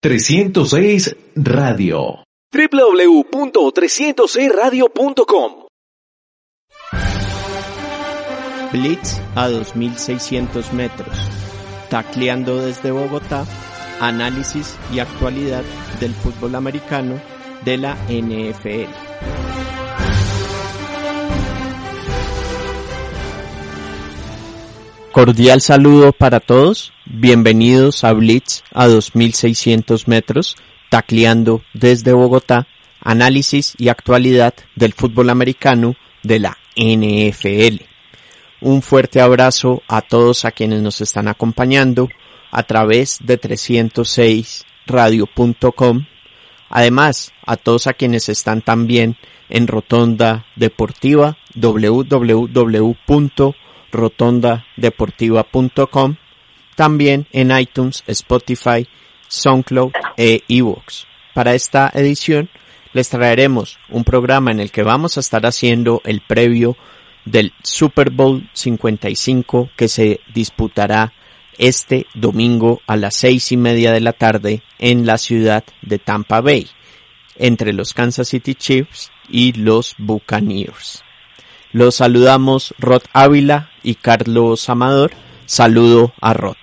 306 Radio. www.306radio.com Blitz a 2600 metros. Tacleando desde Bogotá. Análisis y actualidad del fútbol americano de la NFL. Cordial saludo para todos. Bienvenidos a Blitz a 2600 metros, tacleando desde Bogotá, análisis y actualidad del fútbol americano de la NFL. Un fuerte abrazo a todos a quienes nos están acompañando a través de 306radio.com. Además, a todos a quienes están también en Rotonda Deportiva www.rotondadeportiva.com también en iTunes, Spotify, SoundCloud e eBooks. Para esta edición les traeremos un programa en el que vamos a estar haciendo el previo del Super Bowl 55 que se disputará este domingo a las seis y media de la tarde en la ciudad de Tampa Bay entre los Kansas City Chiefs y los Buccaneers. Los saludamos Rod Ávila y Carlos Amador. Saludo a Rod.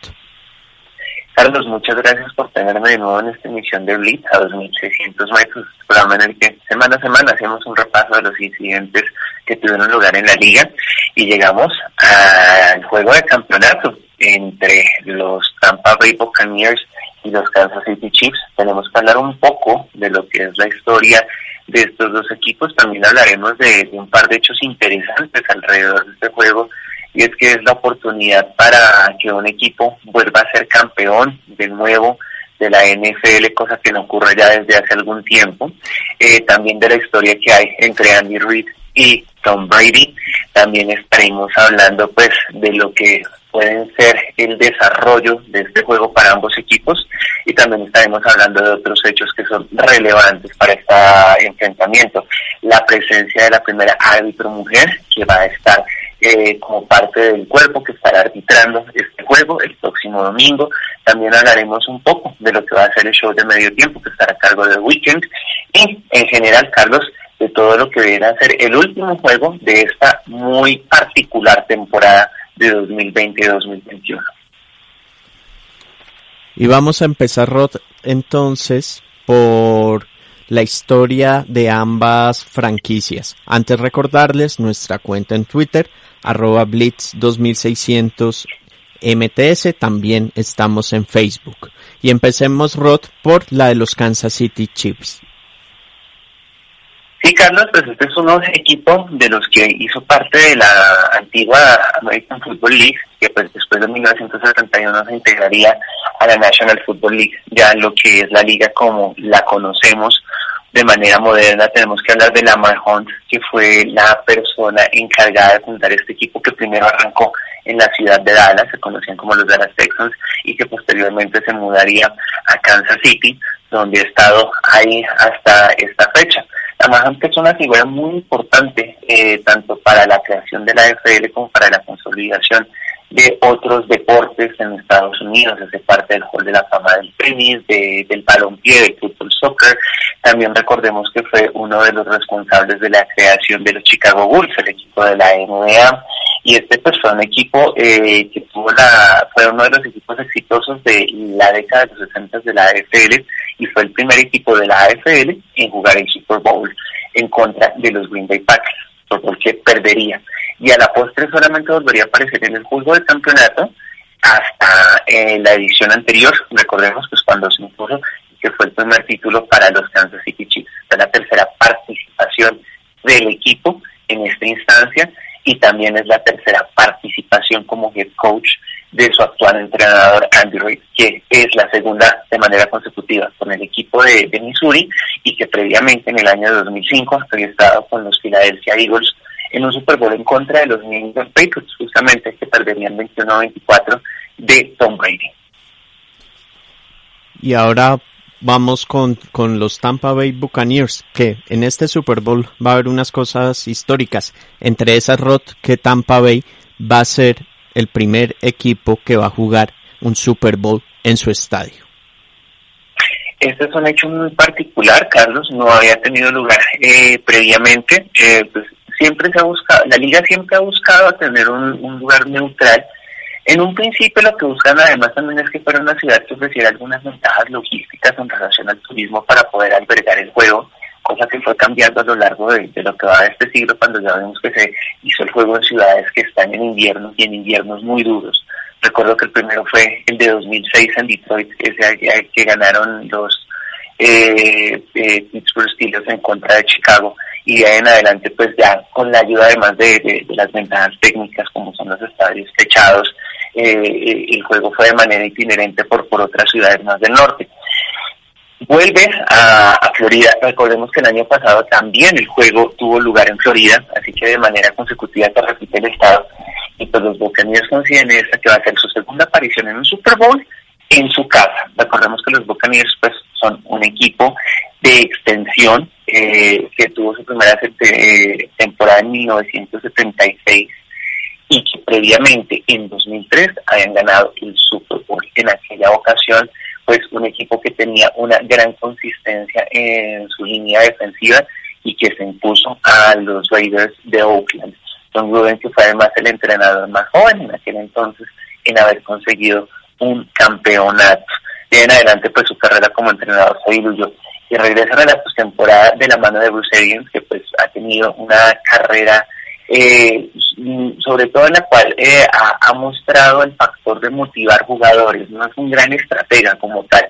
Carlos, muchas gracias por tenerme de nuevo en esta emisión de Blitz a 2600 metros, programa en el que semana a semana hacemos un repaso de los incidentes que tuvieron lugar en la liga y llegamos al juego de campeonato entre los Tampa Bay Buccaneers y los Kansas City Chiefs. Tenemos que hablar un poco de lo que es la historia de estos dos equipos. También hablaremos de, un par de hechos interesantes alrededor de este juego y es que es la oportunidad para que un equipo vuelva a ser campeón de nuevo de la NFL, cosa que no ocurre ya desde hace algún tiempo. Eh, también de la historia que hay entre Andy Reid y Tom Brady. También estaremos hablando pues de lo que pueden ser el desarrollo de este juego para ambos equipos y también estaremos hablando de otros hechos que son relevantes para este enfrentamiento. La presencia de la primera árbitro mujer que va a estar eh, como parte del cuerpo que estará arbitrando este juego el próximo domingo. También hablaremos un poco de lo que va a ser el show de medio tiempo que estará a cargo del weekend y en general, Carlos, de todo lo que viene ser el último juego de esta muy particular temporada de 2020-2021. Y vamos a empezar, Rod, entonces, por la historia de ambas franquicias. Antes recordarles nuestra cuenta en Twitter, arroba blitz 2600 MTS, también estamos en Facebook. Y empecemos, Rod, por la de los Kansas City Chiefs. Sí, Carlos, pues este es uno equipo de los que hizo parte de la antigua American Football League, que pues después de 1971 se integraría a la National Football League, ya lo que es la liga como la conocemos de manera moderna. Tenemos que hablar de Lamar Hunt, que fue la persona encargada de fundar este equipo que primero arrancó en la ciudad de Dallas, se conocían como los Dallas Texans, y que posteriormente se mudaría a Kansas City, donde ha estado ahí hasta esta fecha. Además, es una figura muy importante eh, tanto para la creación de la FL como para la consolidación de otros deportes en Estados Unidos, hace parte del Hall de la Fama del tenis, de, del balompié, del fútbol soccer. También recordemos que fue uno de los responsables de la creación de los Chicago Bulls, el equipo de la NBA. Y este pues fue un equipo eh, que tuvo la, fue uno de los equipos exitosos de la década de los 60 de la AFL y fue el primer equipo de la AFL en jugar el Super Bowl en contra de los Green Bay Packers, porque perdería. Y a la postre solamente volvería a aparecer en el juego del campeonato hasta eh, la edición anterior, recordemos pues cuando se impuso que fue el primer título para los Kansas City Chiefs. Fue la tercera participación del equipo en esta instancia y también es la tercera participación como head coach de su actual entrenador Andy Reid, que es la segunda de manera consecutiva con el equipo de, Missouri y que previamente en el año 2005 había estado con los Philadelphia Eagles en un Super Bowl en contra de los New England Patriots, justamente que perderían 21-24 de Tom Brady. Y ahora vamos con, con los Tampa Bay Buccaneers, que en este Super Bowl va a haber unas cosas históricas. Entre esas, Rod, que Tampa Bay va a ser el primer equipo que va a jugar un Super Bowl en su estadio. este es un hecho muy particular, Carlos, no había tenido lugar eh, previamente. Eh, pues siempre se ha buscado, la liga siempre ha buscado tener un, lugar neutral. En un principio lo que buscan además también es que fuera una ciudad que ofreciera algunas ventajas logísticas en relación al turismo para poder albergar el juego, cosa que fue cambiando a lo largo de, lo que va de este siglo cuando ya vemos que se hizo el juego en ciudades que están en invierno y en inviernos muy duros. Recuerdo que el primero fue el de 2006 en Detroit, ese que ganaron los eh, eh, Pittsburgh Steelers en contra de Chicago y de ahí en adelante pues ya con la ayuda además de, las ventajas técnicas como son los estadios techados eh, eh, el juego fue de manera itinerante por, por otras ciudades más del norte. Vuelve a, Florida, recordemos que el año pasado también el juego tuvo lugar en Florida, así que de manera consecutiva se repite el estado y pues los Buccaneers consiguen esta que va a ser su segunda aparición en un Super Bowl en su casa. Recordemos que los Buccaneers pues son un equipo de extensión eh, que tuvo su primera eh, temporada en 1976 y que previamente en 2003 habían ganado el Super Bowl. En aquella ocasión, pues un equipo que tenía una gran consistencia en su línea defensiva y que se impuso a los Raiders de Oakland. Don Gruden, que fue además el entrenador más joven en aquel entonces en haber conseguido un campeonato. De en adelante, pues su carrera como entrenador se diluyó y regresan a la postemporada de la mano de Bruce Arians, que pues ha tenido una carrera eh, sobre todo en la cual eh, ha, mostrado el factor de motivar jugadores. No es un gran estratega como tal,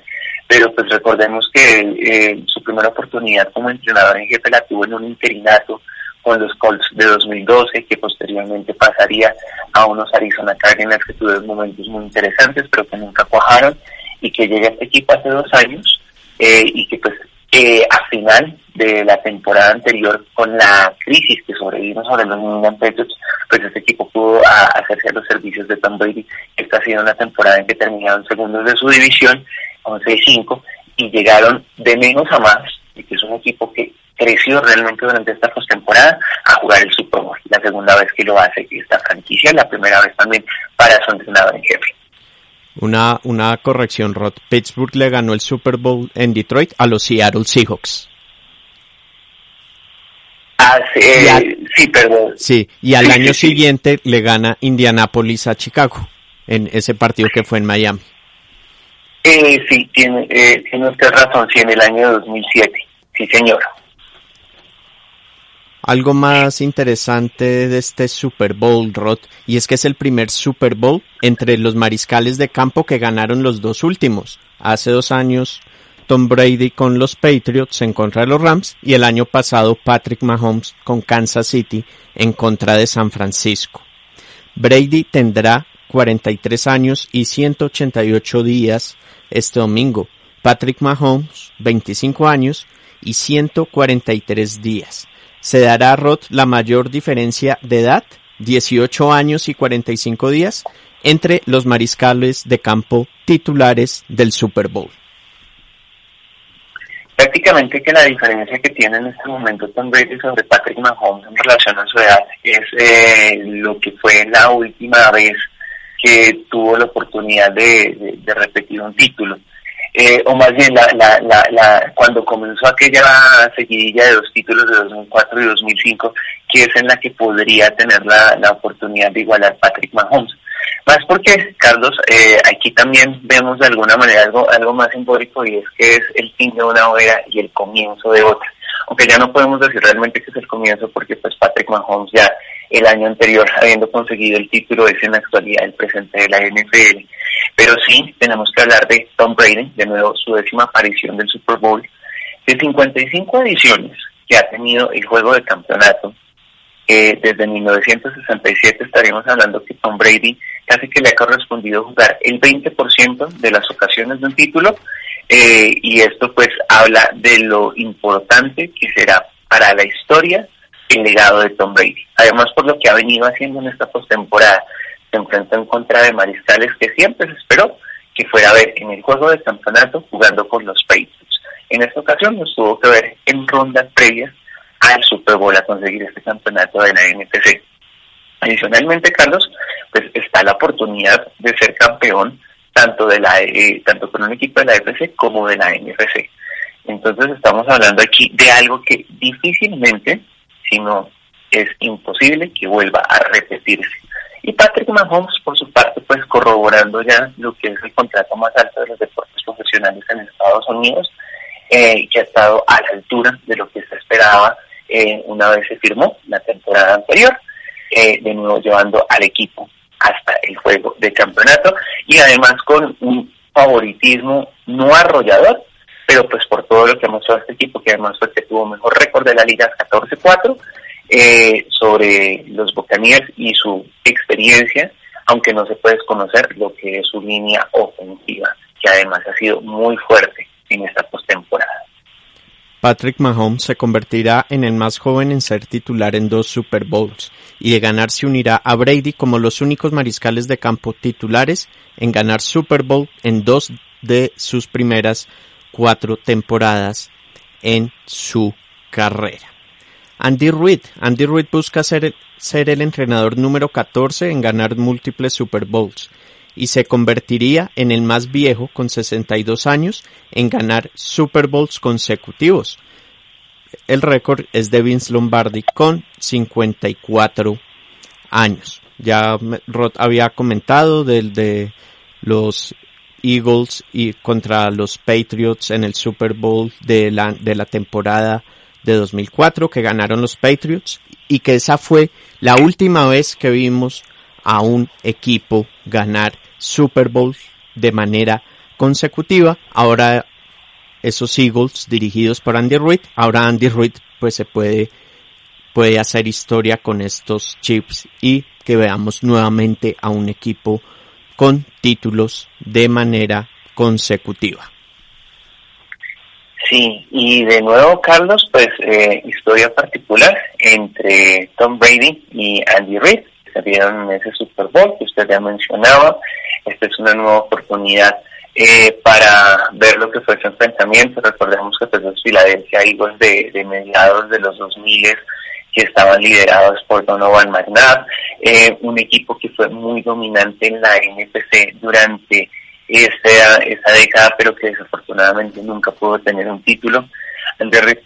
pero pues recordemos que eh, su primera oportunidad como entrenador en jefe la tuvo en un interinato con los Colts de 2012, que posteriormente pasaría a unos Arizona Cardinals que tuvieron momentos muy interesantes, pero que nunca cuajaron, y que llega a este equipo hace dos años, eh, y que pues eh, a final de la temporada anterior, con la crisis que sobrevino sobre los New England Patriots, pues este equipo pudo hacerse a los servicios de Tom Brady. Esta ha sido una temporada en que terminaron segundos de su división, 11 y 5, y llegaron de menos a más, y que es un equipo que creció realmente durante esta postemporada a jugar el Super Bowl. La segunda vez que lo hace esta franquicia, la primera vez también para su entrenador en jefe. Una, una corrección, Rod. Pittsburgh le ganó el Super Bowl en Detroit a los Seattle Seahawks. Ah, sí, eh, sí, perdón. Sí, y al año siguiente le gana Indianapolis a Chicago en ese partido que fue en Miami. Eh, sí, tiene, eh, tiene usted razón, sí, en el año 2007. Sí, señor. Algo más interesante de este Super Bowl, Rod, y es que es el primer Super Bowl entre los mariscales de campo que ganaron los dos últimos. Hace dos años Tom Brady con los Patriots en contra de los Rams y el año pasado Patrick Mahomes con Kansas City en contra de San Francisco. Brady tendrá 43 años y 188 días este domingo. Patrick Mahomes 25 años y 143 días se dará a Roth la mayor diferencia de edad, 18 años y 45 días, entre los mariscales de campo titulares del Super Bowl. Prácticamente que la diferencia que tiene en este momento Tom Brady sobre Patrick Mahomes en relación a su edad es eh, lo que fue la última vez que tuvo la oportunidad de repetir un título. Eh, o más bien la, la, la, cuando comenzó aquella seguidilla de dos títulos de 2004 y 2005, que es en la que podría tener la, la oportunidad de igualar Patrick Mahomes. Más porque, Carlos, eh, aquí también vemos de alguna manera algo, algo más simbólico y es que es el fin de una era y el comienzo de otra. Aunque ya no podemos decir realmente que es el comienzo porque pues Patrick Mahomes ya el año anterior habiendo conseguido el título es en la actualidad el presente de la NFL pero sí, tenemos que hablar de Tom Brady, de nuevo su décima aparición del Super Bowl. De 55 ediciones que ha tenido el juego de campeonato, eh, desde 1967 estaríamos hablando que Tom Brady casi que le ha correspondido jugar el 20% de las ocasiones de un título, eh, y esto pues habla de lo importante que será para la historia el legado de Tom Brady. Además por lo que ha venido haciendo en esta postemporada, se enfrentó en contra de Mariscales que siempre se esperó que fuera a ver en el juego de campeonato jugando con los Patriots. En esta ocasión nos tuvo que ver en rondas previas al Super Bowl a conseguir este campeonato de la NPC. Adicionalmente, Carlos, pues está la oportunidad de ser campeón tanto de la eh, tanto con un equipo de la FC como de la NFC. Entonces estamos hablando aquí de algo que difícilmente, si no es imposible, que vuelva a repetirse. Y Patrick Mahomes, por su parte, pues corroborando ya lo que es el contrato más alto de los deportes profesionales en Estados Unidos, eh, que ha estado a la altura de lo que se esperaba eh, una vez se firmó la temporada anterior, eh, de nuevo llevando al equipo hasta el juego de campeonato y además con un favoritismo no arrollador, pero pues por todo lo que ha mostrado este equipo, que además fue que tuvo mejor récord de la liga 14-4, eh, sobre los Buccaneers y su experiencia, aunque no se puede desconocer lo que es su línea ofensiva, que además ha sido muy fuerte en esta postemporada. Patrick Mahomes se convertirá en el más joven en ser titular en dos Super Bowls y de ganar se unirá a Brady como los únicos mariscales de campo titulares en ganar Super Bowl en dos de sus primeras cuatro temporadas en su carrera. Andy Reid. Andy Reid busca ser, ser el entrenador número 14 en ganar múltiples Super Bowls y se convertiría en el más viejo con 62 años en ganar Super Bowls consecutivos. El récord es de Vince Lombardi con 54 años. Ya Rod había comentado del de los Eagles y contra los Patriots en el Super Bowl de la, de la temporada de 2004 que ganaron los Patriots y que esa fue la última vez que vimos a un equipo ganar Super Bowl de manera consecutiva. Ahora esos Eagles dirigidos por Andy Reid, ahora Andy Reid pues se puede puede hacer historia con estos chips y que veamos nuevamente a un equipo con títulos de manera consecutiva. Sí, y de nuevo, Carlos, pues eh, historia particular entre Tom Brady y Andy Reid, vieron en ese Super Bowl que usted ya mencionaba. Esta es una nueva oportunidad eh, para ver lo que fue ese enfrentamiento. Recordemos que pues, los Philadelphia Eagles de, de mediados de los 2000 que estaban liderados por Donovan McNabb, eh, un equipo que fue muy dominante en la NFC durante esa, esa década, pero que desafortunadamente nunca pudo tener un título.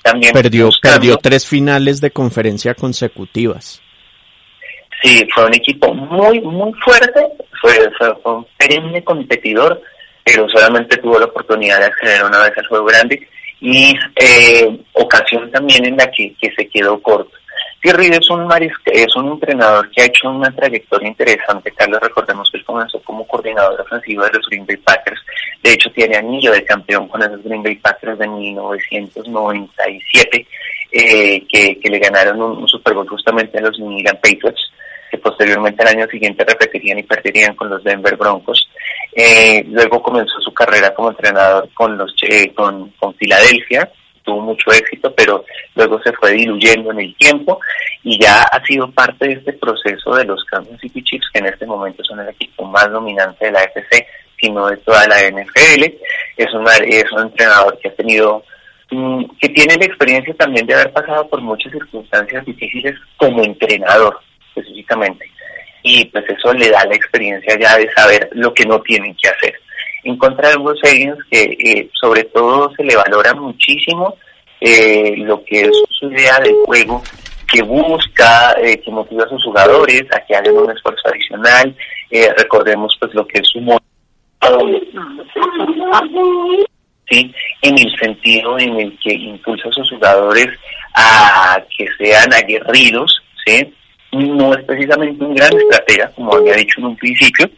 también perdió, perdió tres finales de conferencia consecutivas. Sí, fue un equipo muy, muy fuerte, fue, un perenne competidor, pero solamente tuvo la oportunidad de acceder una vez al juego grande y eh, ocasión también en la que, se quedó corto. Thierry es un es un entrenador que ha hecho una trayectoria interesante. Carlos, recordemos que él comenzó como coordinador ofensivo de los Green Bay Packers. De hecho, tiene anillo de campeón con esos Green Bay Packers de 1997, eh, que, que le ganaron un, Super Bowl justamente a los New England Patriots, que posteriormente al año siguiente repetirían y perderían con los Denver Broncos. Eh, luego comenzó su carrera como entrenador con los eh, con, con Filadelfia, tuvo mucho éxito, pero luego se fue diluyendo en el tiempo y ya ha sido parte de este proceso de los Kansas City Chiefs, que en este momento son el equipo más dominante de la FC, sino de toda la NFL. Es, una, es un entrenador que ha tenido mm, que tiene la experiencia también de haber pasado por muchas circunstancias difíciles como entrenador específicamente y pues eso le da la experiencia ya de saber lo que no tienen que hacer en contra de Bruce Arians, que eh, sobre todo se le valora muchísimo eh, lo que es su idea de juego, que busca, eh, que motiva a sus jugadores a que hagan un esfuerzo adicional. recordemos pues lo que es su modo, ¿sí? en el sentido en el que impulsa a sus jugadores a que sean aguerridos, ¿sí? No es precisamente un gran estratega, como había dicho en un principio,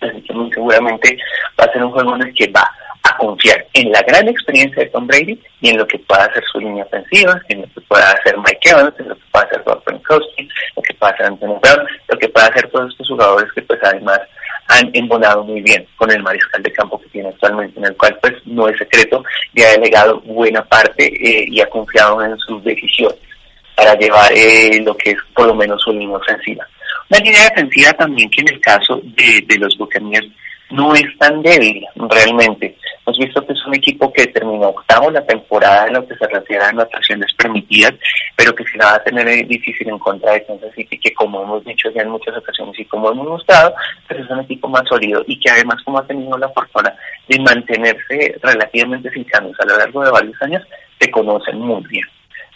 así que muy seguramente va a ser un juego en el que va a confiar en la gran experiencia de Tom Brady y en lo que pueda hacer su línea ofensiva, en lo que pueda hacer Mike Evans, en lo que pueda hacer Rob Gronkowski, lo que pueda hacer Anthony Brown, lo que pueda hacer todos estos jugadores que pues además han embonado muy bien con el mariscal de campo que tiene actualmente, en el cual pues no es secreto y ha delegado buena parte eh, y ha confiado en sus decisiones para llevar eh, lo que es por lo menos su línea ofensiva. Una línea defensiva también que en el caso de, los Buccaneers no es tan débil realmente. Hemos visto que es un equipo que terminó octavo la temporada en lo que se refiere a anotaciones permitidas, pero que se la va a tener difícil en contra de Kansas City, que como hemos dicho ya en muchas ocasiones y como hemos mostrado, pues es un equipo más sólido y que además como ha tenido la fortuna de mantenerse relativamente sin cambios a lo largo de varios años, se conocen muy bien.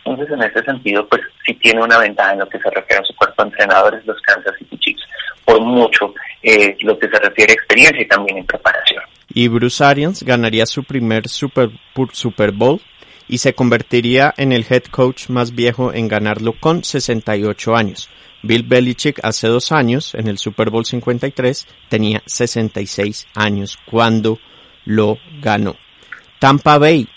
Entonces, en ese sentido, pues sí tiene una ventaja en lo que se refiere a su cuerpo de entrenadores, los Kansas City Chiefs, por mucho eh, lo que se refiere a experiencia y también en preparación. Y Bruce Arians ganaría su primer Super, Super Bowl y se convertiría en el head coach más viejo en ganarlo con 68 años. Bill Belichick hace dos años, en el Super Bowl 53, tenía 66 años cuando lo ganó. Tampa Bay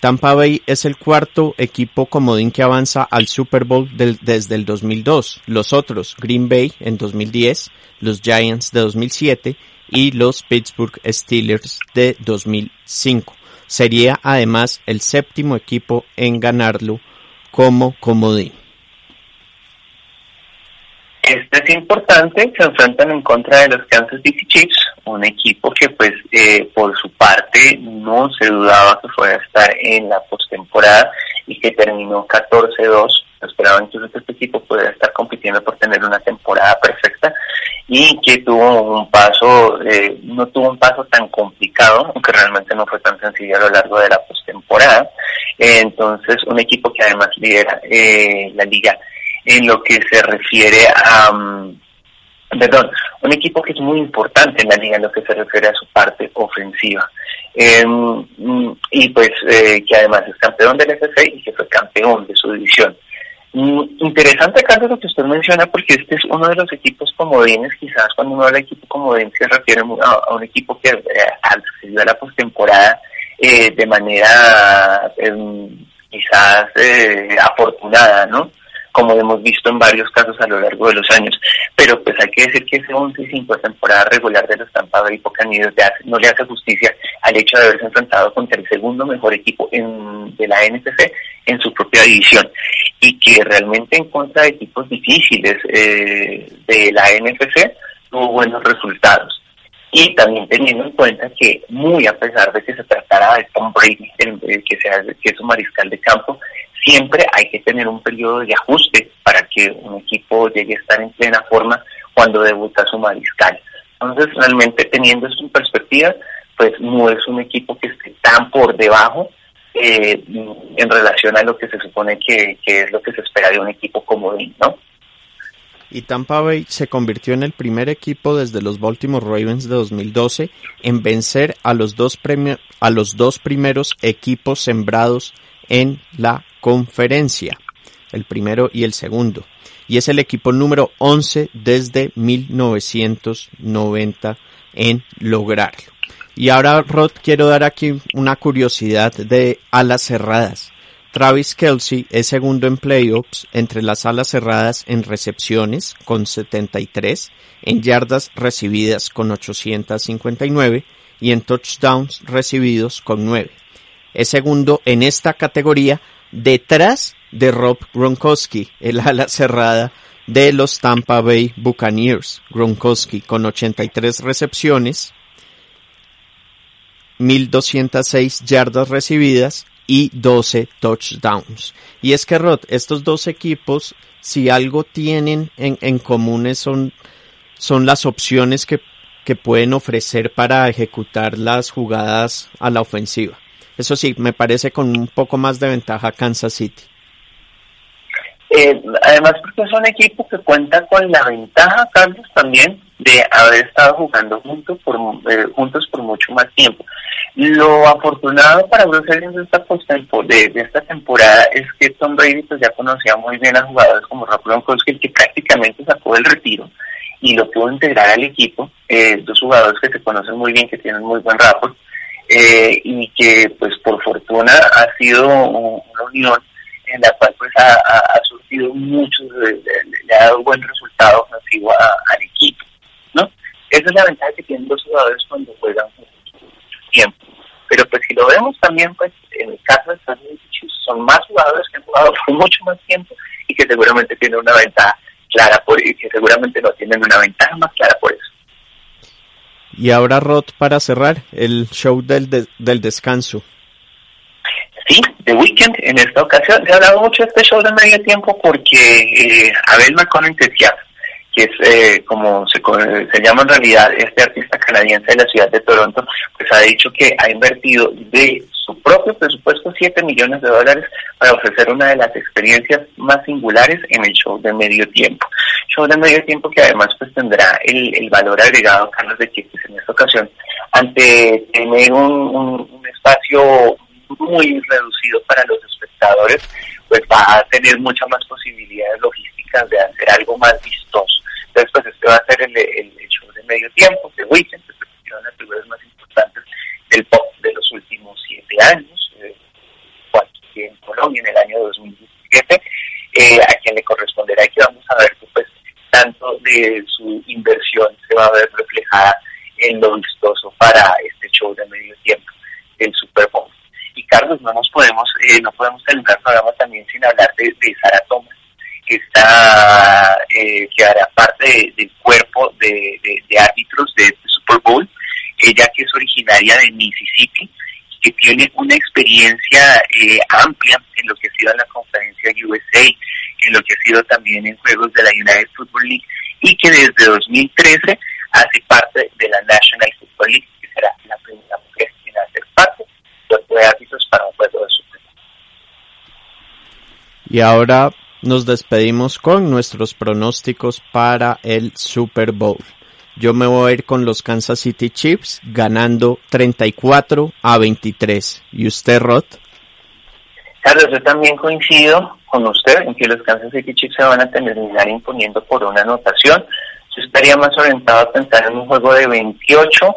Tampa Bay es el cuarto equipo comodín que avanza al Super Bowl desde el 2002. Los otros, Green Bay en 2010, los Giants de 2007 y los Pittsburgh Steelers de 2005. Sería además el séptimo equipo en ganarlo como comodín. Este es importante, se enfrentan en contra de los Kansas City Chiefs, un equipo que pues eh, por su parte no se dudaba que fuera a estar en la postemporada y que terminó 14-2. Esperaban entonces que este equipo pudiera estar compitiendo por tener una temporada perfecta y que tuvo un paso, eh, no tuvo un paso tan complicado, aunque realmente no fue tan sencillo a lo largo de la postemporada. entonces, un equipo que además lidera eh, la liga en lo que se refiere a, mm, perdón, un equipo que es muy importante en la liga en lo que se refiere a su parte ofensiva. Em, mm, y pues eh, que además es campeón del FC y que fue campeón de su división. Mm, interesante, Carlos, lo que usted menciona, porque este es uno de los equipos comodines, quizás cuando uno habla de equipo comodín se refiere a, un equipo que eh, accedió a la postemporada eh, de manera em, quizás eh, afortunada, ¿no? Como hemos visto en varios casos a lo largo de los años. Pero pues hay que decir que ese 11 y 5 temporada regular de los Tampa Bay Buccaneers no le hace justicia al hecho de haberse enfrentado contra el segundo mejor equipo en, de la NFC en su propia división y que realmente en contra de equipos difíciles eh, de la NFC tuvo buenos resultados y también teniendo en cuenta que muy a pesar de que se tratara de Tom Brady, que, sea, que es un mariscal de campo, siempre hay que tener un periodo de ajuste para que un equipo llegue a estar en plena forma cuando debuta su mariscal. Entonces, realmente teniendo esto en perspectiva, pues no es un equipo que esté tan por debajo eh, en relación a lo que se supone que, que, es lo que se espera de un equipo como él, ¿no? Y Tampa Bay se convirtió en el primer equipo desde los Baltimore Ravens de 2012 en vencer a los dos, a los dos primeros equipos sembrados en la conferencia, el primero y el segundo, y es el equipo número 11 desde 1990 en lograrlo. Y ahora, Rod, quiero dar aquí una curiosidad de alas cerradas. Travis Kelsey es segundo en playoffs entre las alas cerradas en recepciones con 73, en yardas recibidas con 859 y en touchdowns recibidos con 9 es segundo en esta categoría detrás de Rob Gronkowski, el ala cerrada de los Tampa Bay Buccaneers. Gronkowski con 83 recepciones, 1206 yardas recibidas y 12 touchdowns. Y es que Rod, estos dos equipos, si algo tienen en, en común son, son las opciones que, que pueden ofrecer para ejecutar las jugadas a la ofensiva. Eso sí, me parece con un poco más de ventaja Kansas City. Eh, además porque es un equipo que cuenta con la ventaja, Carlos, también de haber estado jugando juntos por, eh, juntos por mucho más tiempo. Lo afortunado para Bruce Arians de esta, de, de, esta temporada es que Tom Brady pues, ya conocía muy bien a jugadores como Rob Gronkowski, que prácticamente sacó el retiro y lo pudo integrar al equipo. Eh, dos jugadores que se conocen muy bien, que tienen muy buen rapport eh, y que pues por fortuna ha sido una unión en la cual pues ha, surgido mucho, le, ha dado buen resultado al equipo, ¿no? Esa es la ventaja que tienen los jugadores cuando juegan mucho tiempo. Pero pues si lo vemos también, pues en el caso de Estados Unidos son más jugadores que han jugado por mucho más tiempo y que seguramente tienen una ventaja clara por y que seguramente no tienen una ventaja más clara por eso. Y ahora Rod para cerrar el show del, del descanso. Sí, The Weeknd en esta ocasión. Se ha hablado mucho de este show de medio tiempo porque eh, Abel McConnell decía que es eh, como se, se llama en realidad este artista canadiense de la ciudad de Toronto, pues ha dicho que ha invertido de su propio presupuesto 7 millones de dólares para ofrecer una de las experiencias más singulares en el show de medio tiempo. Show de medio tiempo que además pues tendrá el, el valor agregado, Carlos, de que pues, en esta ocasión, ante tener un, un, un espacio muy reducido para los espectadores, pues va a tener muchas más posibilidades logísticas de hacer algo más vistoso. Entonces, pues este va a ser el, el, show de medio tiempo, de Weekend, que es una de las figuras más importantes del pop de los últimos siete años, eh, en Colombia en el año 2017, eh, a quien le corresponderá y que vamos a ver que pues tanto de su inversión se va a ver reflejada en lo vistoso para este show de medio tiempo del Super Bowl. Y Carlos, no nos podemos, eh, no podemos terminar el programa también sin hablar de, de Sara Thomas, que está, eh, que hará parte del cuerpo de, de, de árbitros de este Super Bowl, ella que es originaria de Mississippi, que tiene una experiencia eh, amplia en lo que ha sido la conferencia USA, en lo que ha sido también en juegos de la United Football League, y que desde 2013 hace parte de la National Football League, que será la primera mujer en hacer parte de árbitros para un juego de Super Bowl. Y ahora nos despedimos con nuestros pronósticos para el Super Bowl. Yo me voy a ir con los Kansas City Chiefs ganando 34 a 23. ¿Y usted, Rod? Carlos, yo también coincido con usted en que los Kansas City Chiefs se van a terminar imponiendo por una anotación. Yo estaría más orientado a pensar en un juego de 28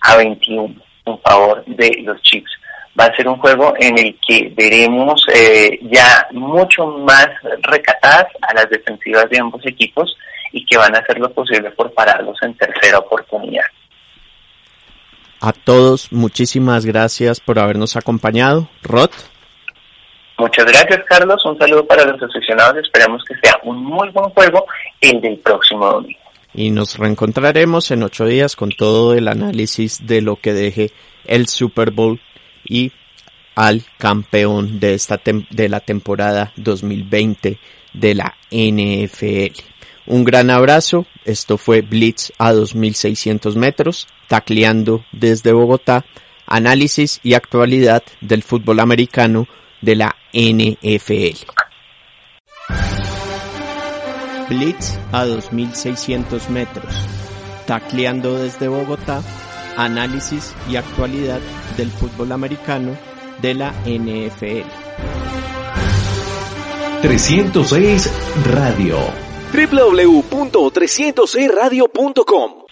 a 21 en favor de los Chiefs. Va a ser un juego en el que veremos eh, ya mucho más recatadas a las defensivas de ambos equipos y que van a hacer lo posible por pararlos en tercera oportunidad. A todos, muchísimas gracias por habernos acompañado. Rod. Muchas gracias, Carlos. Un saludo para los aficionados. Esperamos que sea un muy buen juego el del próximo domingo. Y nos reencontraremos en ocho días con todo el análisis de lo que deje el Super Bowl y al campeón de esta de la temporada 2020 de la NFL. Un gran abrazo. Esto fue Blitz a 2600 metros, tacleando desde Bogotá, análisis y actualidad del fútbol americano de la NFL. Blitz a 2600 metros, tacleando desde Bogotá, análisis y actualidad del fútbol americano de la NFL. 306 Radio www.306radio.com